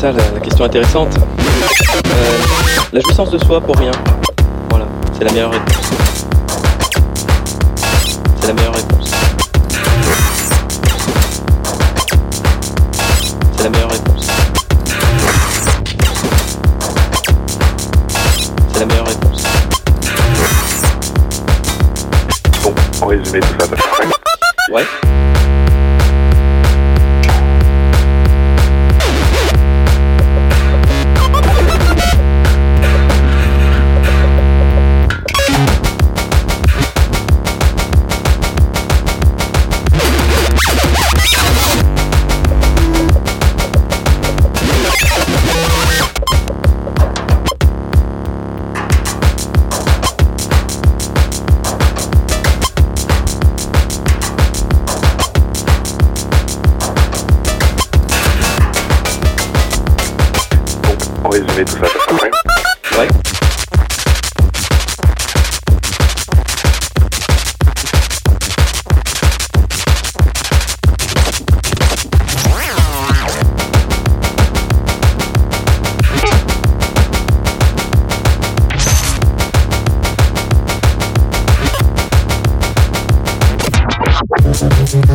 ça la, la question intéressante. Euh, la jouissance de soi pour rien. Voilà, c'est la meilleure réponse. C'est la meilleure réponse. C'est la meilleure réponse. C'est la meilleure réponse. Bon, en résumé, tout ça. Ouais. Bon, en résumé, tout ça, ça